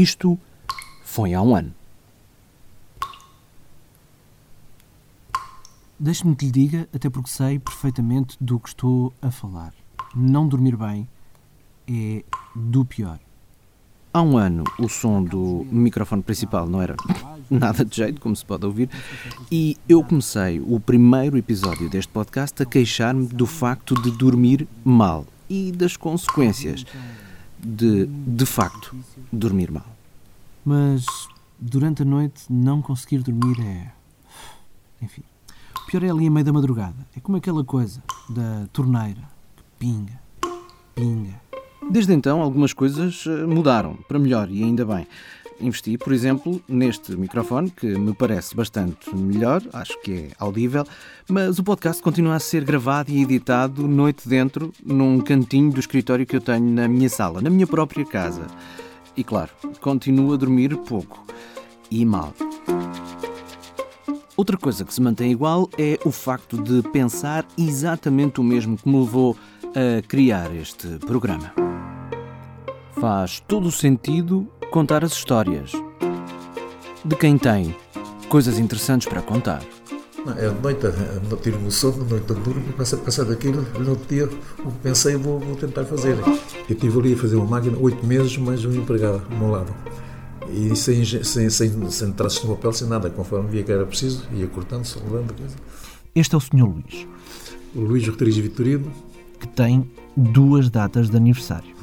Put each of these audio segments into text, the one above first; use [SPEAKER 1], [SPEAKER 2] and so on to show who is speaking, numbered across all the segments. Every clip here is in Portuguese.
[SPEAKER 1] Isto foi há um ano. Deixe-me que lhe diga, até porque sei perfeitamente do que estou a falar. Não dormir bem é do pior. Há um ano o som do microfone principal não era nada de jeito, como se pode ouvir, e eu comecei o primeiro episódio deste podcast a queixar-me do facto de dormir mal e das consequências de, de facto, dormir mal. Mas durante a noite não conseguir dormir é. Enfim. O pior é ali a meio da madrugada. É como aquela coisa da torneira que pinga, pinga. Desde então, algumas coisas eh, mudaram para melhor e ainda bem. Investi, por exemplo, neste microfone, que me parece bastante melhor, acho que é audível, mas o podcast continua a ser gravado e editado noite dentro, num cantinho do escritório que eu tenho na minha sala, na minha própria casa. E claro, continuo a dormir pouco e mal. Outra coisa que se mantém igual é o facto de pensar exatamente o mesmo que me levou a criar este programa. Faz todo o sentido contar as histórias de quem tem coisas interessantes para contar.
[SPEAKER 2] É de noite, não tiro o sono, de noite duro, começo a pensar daquilo, no outro dia o que pensei vou, vou tentar fazer. Eu estive ali a fazer uma máquina oito meses, mais um empregado ao meu lado. E sem, sem, sem, sem traços no papel, sem nada, conforme via que era preciso, ia cortando, soldando, coisa.
[SPEAKER 1] Este é o Sr. Luís.
[SPEAKER 2] O Luís Roteriz Vitorino.
[SPEAKER 1] Que tem duas datas de aniversário.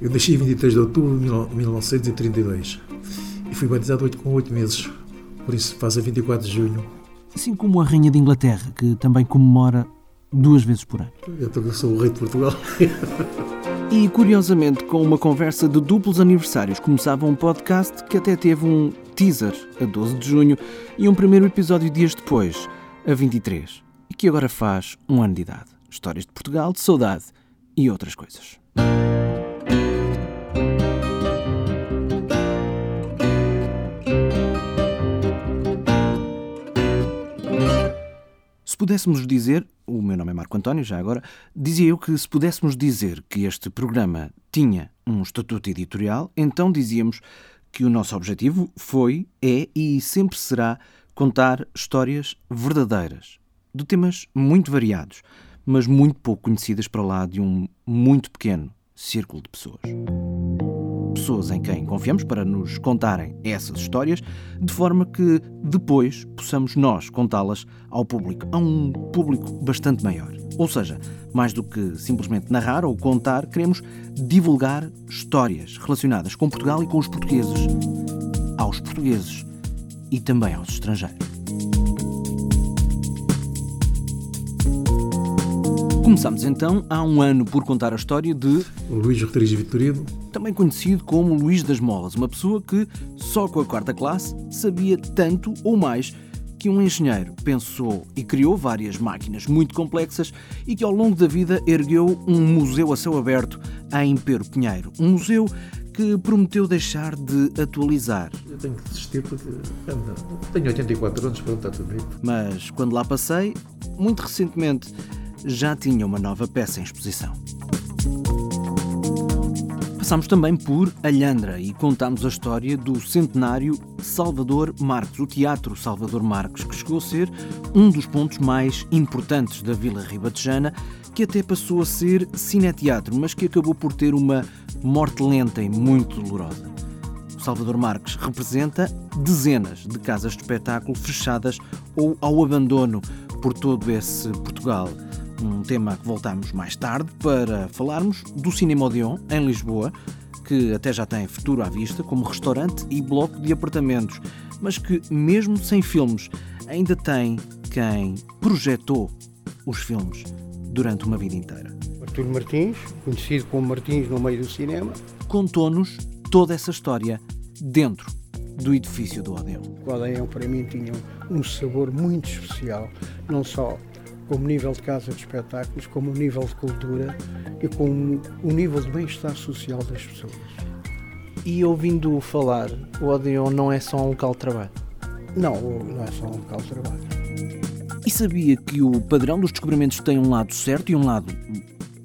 [SPEAKER 2] Eu nasci em 23 de outubro de 1932 e fui batizado com 8 meses, por isso faz a 24 de junho.
[SPEAKER 1] Assim como a Rainha de Inglaterra, que também comemora duas vezes por ano.
[SPEAKER 2] Eu sou o rei de Portugal.
[SPEAKER 1] E curiosamente, com uma conversa de duplos aniversários, começava um podcast que até teve um teaser a 12 de junho e um primeiro episódio dias depois, a 23, e que agora faz um ano de idade. Histórias de Portugal, de saudade e outras coisas. Se pudéssemos dizer, o meu nome é Marco António, já agora, dizia eu que se pudéssemos dizer que este programa tinha um estatuto editorial, então dizíamos que o nosso objetivo foi, é e sempre será contar histórias verdadeiras, de temas muito variados, mas muito pouco conhecidas para lá de um muito pequeno círculo de pessoas pessoas em quem confiamos para nos contarem essas histórias, de forma que depois possamos nós contá-las ao público, a um público bastante maior. Ou seja, mais do que simplesmente narrar ou contar, queremos divulgar histórias relacionadas com Portugal e com os portugueses, aos portugueses e também aos estrangeiros. Começamos então há um ano por contar a história de
[SPEAKER 2] Luís Rodrigues Vitorino,
[SPEAKER 1] também conhecido como Luís das Molas, uma pessoa que só com a quarta classe sabia tanto ou mais que um engenheiro pensou e criou várias máquinas muito complexas e que ao longo da vida ergueu um museu a céu aberto em Pero Pinheiro. Um museu que prometeu deixar de atualizar.
[SPEAKER 2] Eu tenho que desistir porque tenho 84 anos, pronto, está tudo bem.
[SPEAKER 1] Mas quando lá passei, muito recentemente, já tinha uma nova peça em exposição. Passámos também por Alhandra e contámos a história do centenário Salvador Marques, o Teatro Salvador Marques, que chegou a ser um dos pontos mais importantes da Vila Ribatejana, que até passou a ser cineteatro, mas que acabou por ter uma morte lenta e muito dolorosa. O Salvador Marques representa dezenas de casas de espetáculo fechadas ou ao abandono por todo esse Portugal um tema que voltamos mais tarde para falarmos do Cinema Odeon, em Lisboa, que até já tem futuro à vista como restaurante e bloco de apartamentos, mas que, mesmo sem filmes, ainda tem quem projetou os filmes durante uma vida inteira.
[SPEAKER 3] Artur Martins, conhecido como Martins no meio do cinema,
[SPEAKER 1] contou-nos toda essa história dentro do edifício do Odeon.
[SPEAKER 3] O Odeon para mim tinha um sabor muito especial, não só como nível de casa de espetáculos, como nível de cultura e com o nível de bem-estar social das pessoas.
[SPEAKER 1] E ouvindo falar, o Odeon não é só um local de trabalho?
[SPEAKER 3] Não, não é só um local de trabalho.
[SPEAKER 1] E sabia que o padrão dos descobrimentos tem um lado certo e um lado,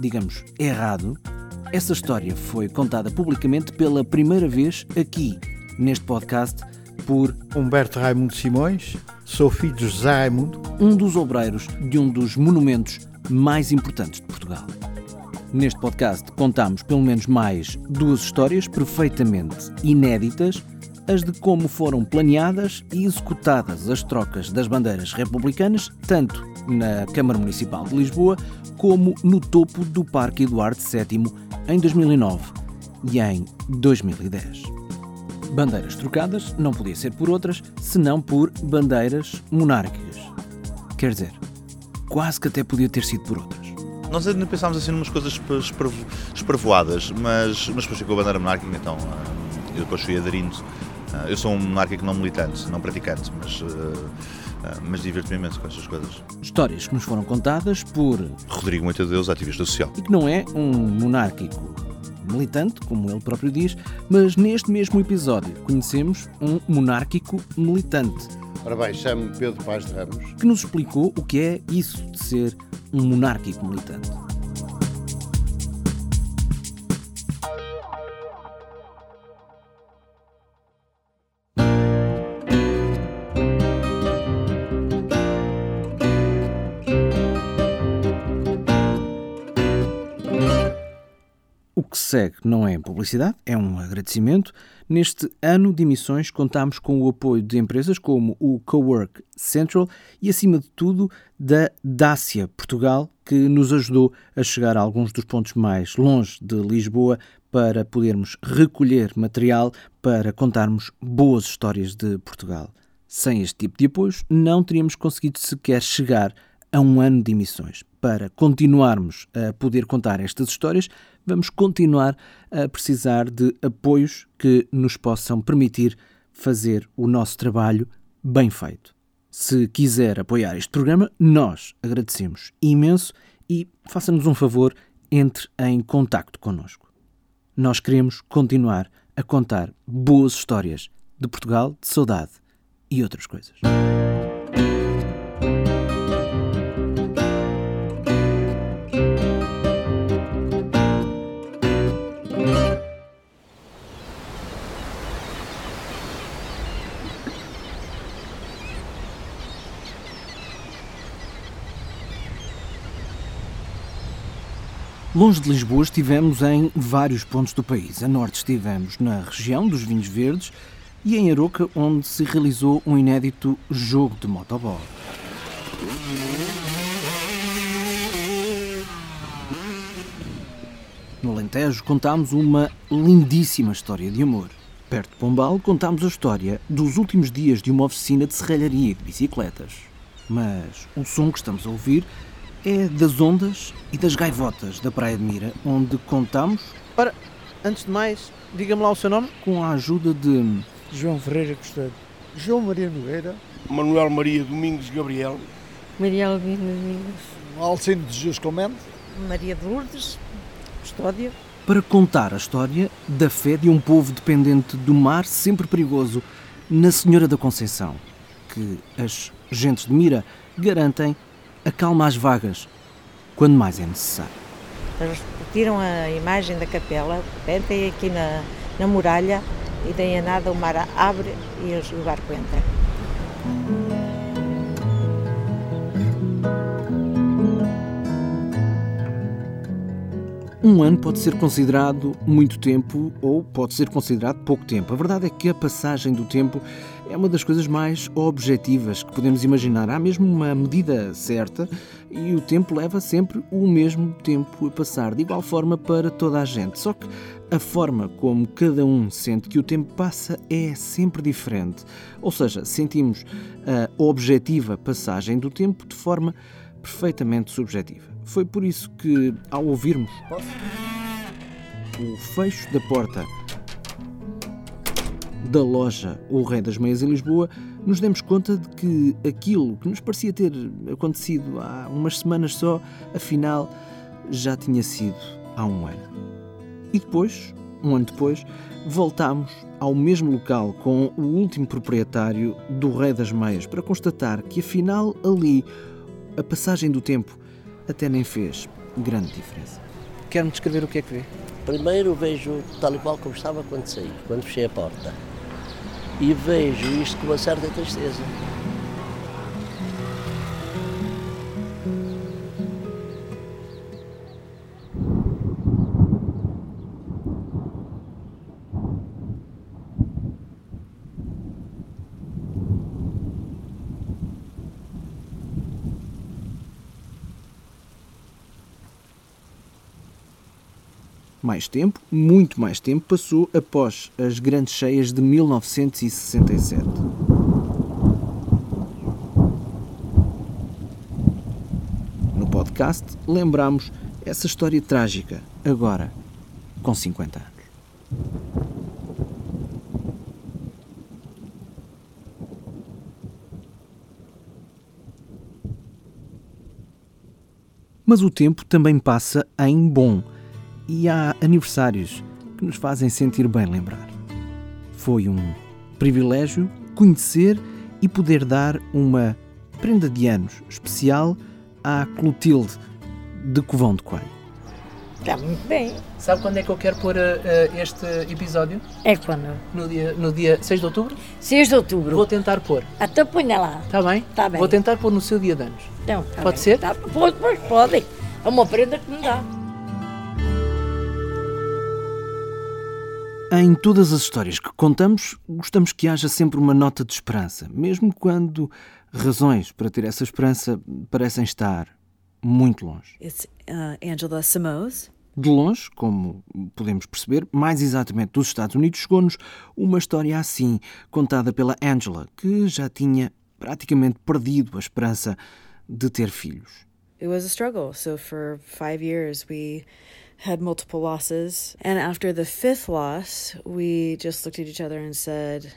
[SPEAKER 1] digamos, errado? Essa história foi contada publicamente pela primeira vez aqui, neste podcast, por
[SPEAKER 3] Humberto Raimundo Simões, sou filho de José Raimundo,
[SPEAKER 1] um dos obreiros de um dos monumentos mais importantes de Portugal. Neste podcast contamos pelo menos mais duas histórias perfeitamente inéditas, as de como foram planeadas e executadas as trocas das bandeiras republicanas, tanto na Câmara Municipal de Lisboa como no topo do Parque Eduardo VII em 2009 e em 2010. Bandeiras trocadas não podia ser por outras, senão por bandeiras monárquicas. Quer dizer, quase que até podia ter sido por outras.
[SPEAKER 4] Nós ainda pensámos assim numas coisas esprevoadas, mas, mas depois ficou a bandeira monárquica, então eu depois fui aderindo. Eu sou um monárquico não militante, não praticante, mas, mas diverto-me imenso com estas coisas.
[SPEAKER 1] Histórias que nos foram contadas por
[SPEAKER 4] Rodrigo Muito Deus, ativista social.
[SPEAKER 1] E que não é um monárquico militante, como ele próprio diz, mas neste mesmo episódio conhecemos um monárquico militante.
[SPEAKER 5] Ora bem, chamo-me Pedro Paz de Ramos.
[SPEAKER 1] Que nos explicou o que é isso de ser um monárquico militante. Segue não é publicidade, é um agradecimento. Neste ano de emissões contamos com o apoio de empresas como o Cowork Central e, acima de tudo, da Dácia Portugal, que nos ajudou a chegar a alguns dos pontos mais longe de Lisboa para podermos recolher material para contarmos boas histórias de Portugal. Sem este tipo de apoios, não teríamos conseguido sequer chegar a um ano de emissões. Para continuarmos a poder contar estas histórias, vamos continuar a precisar de apoios que nos possam permitir fazer o nosso trabalho bem feito. Se quiser apoiar este programa, nós agradecemos imenso e faça-nos um favor, entre em contacto connosco. Nós queremos continuar a contar boas histórias de Portugal, de saudade e outras coisas. Longe de Lisboa estivemos em vários pontos do país. A norte estivemos na região dos vinhos verdes e em Aroca, onde se realizou um inédito jogo de motobola. No Alentejo contámos uma lindíssima história de amor. Perto de Pombal contámos a história dos últimos dias de uma oficina de serralharia de bicicletas. Mas o som que estamos a ouvir é das ondas e das gaivotas da Praia de Mira, onde contamos. Ora, antes de mais, diga-me lá o seu nome, com a ajuda de.
[SPEAKER 3] João Ferreira Custódio, João Maria Nogueira,
[SPEAKER 6] Manuel Maria Domingos Gabriel,
[SPEAKER 7] Maria Albina Domingos,
[SPEAKER 8] Alcino de Jesus Clemente,
[SPEAKER 7] Maria de Lourdes Custódio.
[SPEAKER 1] Para contar a história da fé de um povo dependente do mar, sempre perigoso, na Senhora da Conceição, que as gentes de Mira garantem acalma as vagas quando mais é necessário.
[SPEAKER 7] Eles tiram a imagem da capela, metem aqui na, na muralha e daí a nada o mar abre e o barco entra.
[SPEAKER 1] Um ano pode ser considerado muito tempo ou pode ser considerado pouco tempo. A verdade é que a passagem do tempo é uma das coisas mais objetivas que podemos imaginar. Há mesmo uma medida certa e o tempo leva sempre o mesmo tempo a passar, de igual forma para toda a gente. Só que a forma como cada um sente que o tempo passa é sempre diferente. Ou seja, sentimos a objetiva passagem do tempo de forma perfeitamente subjetiva. Foi por isso que, ao ouvirmos o fecho da porta da loja O Rei das Meias em Lisboa, nos demos conta de que aquilo que nos parecia ter acontecido há umas semanas só, afinal já tinha sido há um ano. E depois, um ano depois, voltámos ao mesmo local com o último proprietário do Rei das Meias para constatar que afinal ali a passagem do tempo até nem fez grande diferença. Quer-me descrever o que é que vê?
[SPEAKER 9] Primeiro vejo tal e qual como estava quando saí, quando fechei a porta. E vejo isto com uma certa tristeza.
[SPEAKER 1] Mais tempo, muito mais tempo, passou após as grandes cheias de 1967. No podcast, lembramos essa história trágica, agora com 50 anos. Mas o tempo também passa em bom e há aniversários que nos fazem sentir bem lembrar. Foi um privilégio conhecer e poder dar uma prenda de anos especial à Clotilde de Covão de Coelho.
[SPEAKER 10] Está muito bem.
[SPEAKER 11] Sabe quando é que eu quero pôr uh, este episódio?
[SPEAKER 10] É quando?
[SPEAKER 11] No dia, no dia 6 de outubro?
[SPEAKER 10] 6 de outubro.
[SPEAKER 11] Vou tentar pôr.
[SPEAKER 10] Até ponha lá.
[SPEAKER 11] Está bem?
[SPEAKER 10] Está bem.
[SPEAKER 11] Vou tentar pôr no seu dia de anos.
[SPEAKER 10] Então, tá
[SPEAKER 11] Pode
[SPEAKER 10] bem.
[SPEAKER 11] ser?
[SPEAKER 10] Tá, pode, pode, pode. É uma prenda que me dá.
[SPEAKER 1] Em todas as histórias que contamos, gostamos que haja sempre uma nota de esperança, mesmo quando razões para ter essa esperança parecem estar muito longe.
[SPEAKER 12] It's uh, Angela Samos.
[SPEAKER 1] De longe, como podemos perceber, mais exatamente dos Estados Unidos, chegou-nos uma história assim, contada pela Angela, que já tinha praticamente perdido a esperança de ter filhos.
[SPEAKER 12] It was a struggle. So for five years, we had multiple losses. And after the fifth loss, we just looked at each other and said,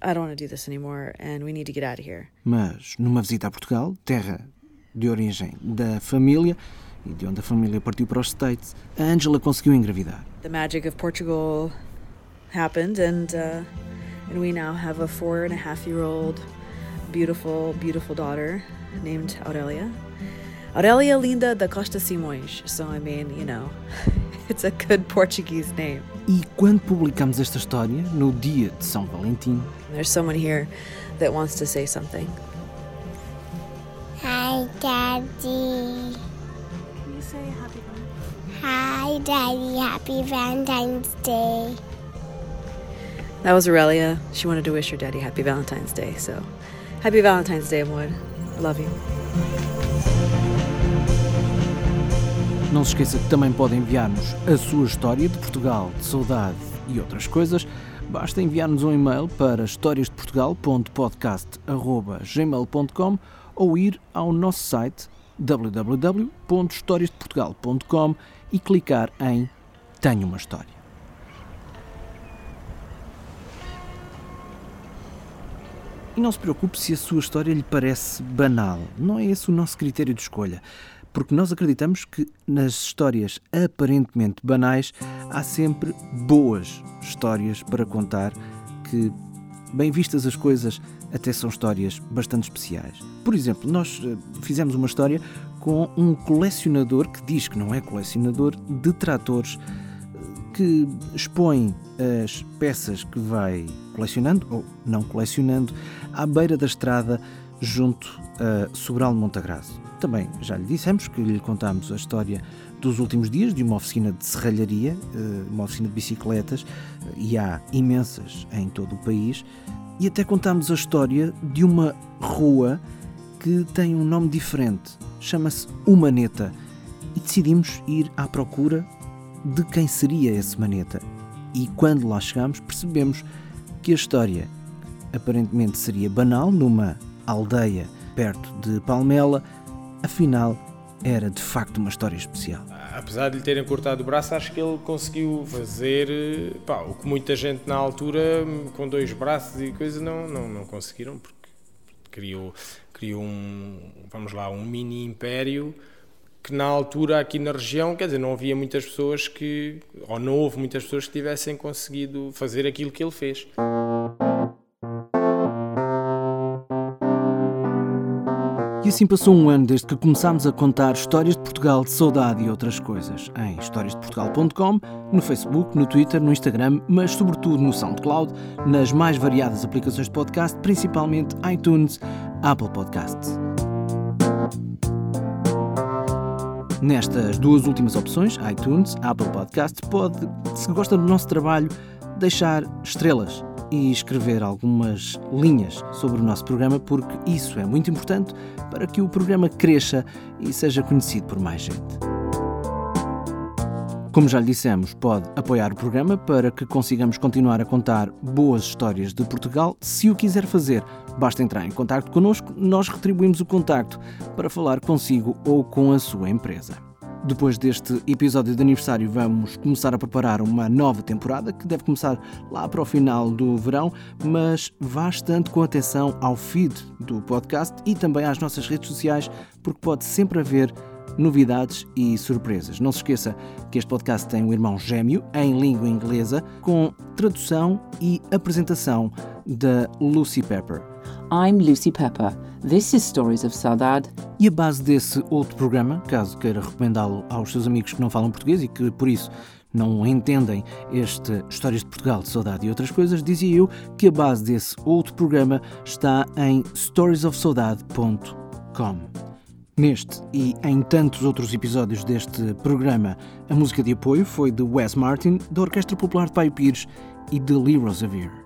[SPEAKER 12] I don't want to do this anymore and we need to get out of here.
[SPEAKER 1] Mas, numa visita a Portugal, terra de origem da família e de onde a família partiu para os States, a Angela conseguiu engravidar.
[SPEAKER 12] The magic of Portugal happened, and uh, and we now have a four and a half year old, beautiful, beautiful daughter named Aurelia. Aurelia Linda da Costa Simões. So I mean, you know, it's a good Portuguese name.
[SPEAKER 1] E quando publicamos esta história, no dia de São Valentim,
[SPEAKER 12] There's someone here that wants to say something.
[SPEAKER 13] Hi, Daddy.
[SPEAKER 12] Can you say happy
[SPEAKER 13] Hi, Daddy. Happy Valentine's Day.
[SPEAKER 12] That was Aurelia. She wanted to wish her daddy happy Valentine's Day. So, happy Valentine's Day, Amor. I love you.
[SPEAKER 1] Não se esqueça que também pode enviar-nos a sua história de Portugal, de saudade e outras coisas. Basta enviar-nos um e-mail para historiasdeportugal.podcast.gmail.com ou ir ao nosso site www.historiasdeportugal.com e clicar em Tenho uma História. E não se preocupe se a sua história lhe parece banal. Não é esse o nosso critério de escolha. Porque nós acreditamos que nas histórias aparentemente banais há sempre boas histórias para contar que, bem vistas as coisas, até são histórias bastante especiais. Por exemplo, nós eh, fizemos uma história com um colecionador que diz que não é colecionador de tratores que expõe as peças que vai colecionando ou não colecionando à beira da estrada junto a Sobral de Montagraço. Também já lhe dissemos que lhe contámos a história dos últimos dias de uma oficina de serralharia, uma oficina de bicicletas, e há imensas em todo o país, e até contámos a história de uma rua que tem um nome diferente, chama-se Humaneta, e decidimos ir à procura de quem seria esse maneta. E quando lá chegamos, percebemos que a história aparentemente seria banal numa aldeia perto de Palmela, afinal era de facto uma história especial.
[SPEAKER 14] Apesar de lhe terem cortado o braço, acho que ele conseguiu fazer pá, o que muita gente na altura, com dois braços e coisa, não, não, não conseguiram, porque criou, criou um, vamos lá, um mini império que na altura aqui na região, quer dizer, não havia muitas pessoas que, ou não houve muitas pessoas que tivessem conseguido fazer aquilo que ele fez.
[SPEAKER 1] E assim passou um ano desde que começámos a contar histórias de Portugal, de saudade e outras coisas. Em historiasdeportugal.com, no Facebook, no Twitter, no Instagram, mas sobretudo no SoundCloud, nas mais variadas aplicações de podcast, principalmente iTunes, Apple Podcasts. Nestas duas últimas opções, iTunes, Apple Podcasts, pode, se gosta do nosso trabalho, deixar estrelas e escrever algumas linhas sobre o nosso programa, porque isso é muito importante para que o programa cresça e seja conhecido por mais gente. Como já lhe dissemos, pode apoiar o programa para que consigamos continuar a contar boas histórias de Portugal. Se o quiser fazer, basta entrar em contato connosco, nós retribuímos o contacto para falar consigo ou com a sua empresa. Depois deste episódio de aniversário, vamos começar a preparar uma nova temporada que deve começar lá para o final do verão, mas vá estando com atenção ao feed do podcast e também às nossas redes sociais, porque pode sempre haver novidades e surpresas. Não se esqueça que este podcast tem um irmão gêmeo em língua inglesa, com tradução e apresentação da Lucy Pepper.
[SPEAKER 15] I'm Lucy Pepper. This is Stories of Saudade.
[SPEAKER 1] E a base desse outro programa, caso queira recomendá-lo aos seus amigos que não falam português e que por isso não entendem este Histórias de Portugal, de Saudade e outras coisas, dizia eu que a base desse outro programa está em storiesofsaudade.com. Neste e em tantos outros episódios deste programa, a música de apoio foi de Wes Martin, da Orquestra Popular de Paio Pires e de Lee Rosevere.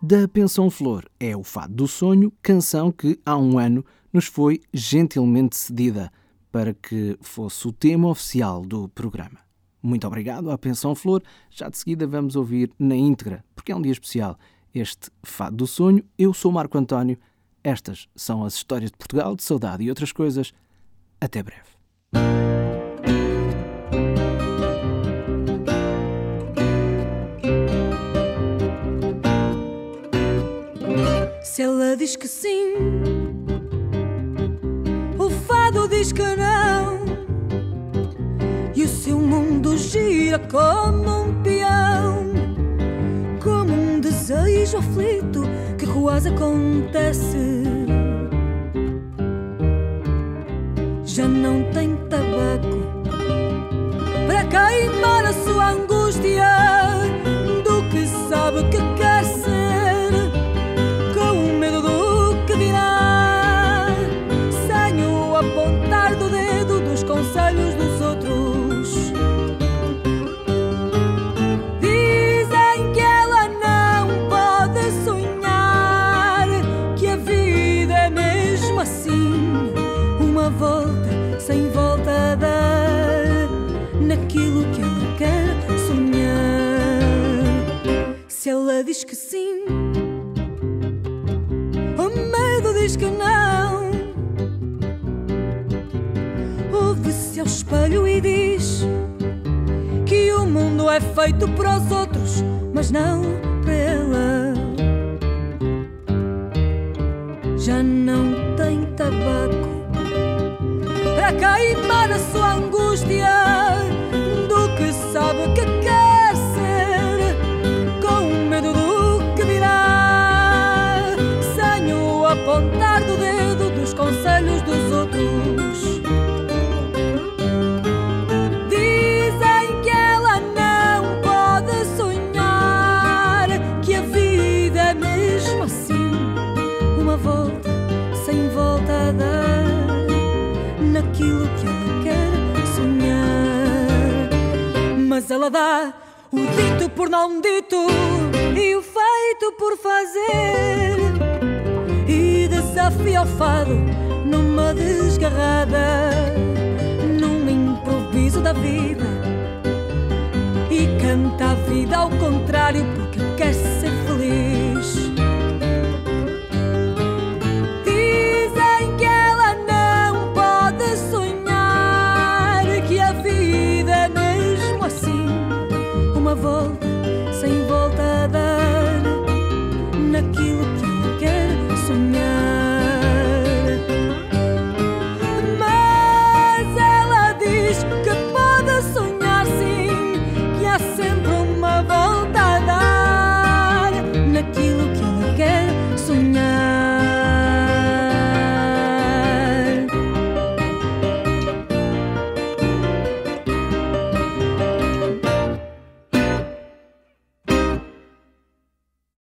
[SPEAKER 1] Da Pensão Flor é o Fado do Sonho, canção que há um ano nos foi gentilmente cedida para que fosse o tema oficial do programa. Muito obrigado à Pensão Flor. Já de seguida vamos ouvir na íntegra, porque é um dia especial, este Fado do Sonho. Eu sou Marco António. Estas são as histórias de Portugal, de saudade e outras coisas. Até breve.
[SPEAKER 16] Se ela diz que sim, o fado diz que não, e o seu mundo gira como um peão, como um desejo aflito que quase acontece. Já não tem tabaco para queimar ao espelho e diz que o mundo é feito para os outros, mas não para ela. Já não tem tabaco para queimar a sua angústia Mas ela dá o dito por não dito e o feito por fazer. E desafia o fado numa desgarrada, num improviso da vida. E canta a vida ao contrário,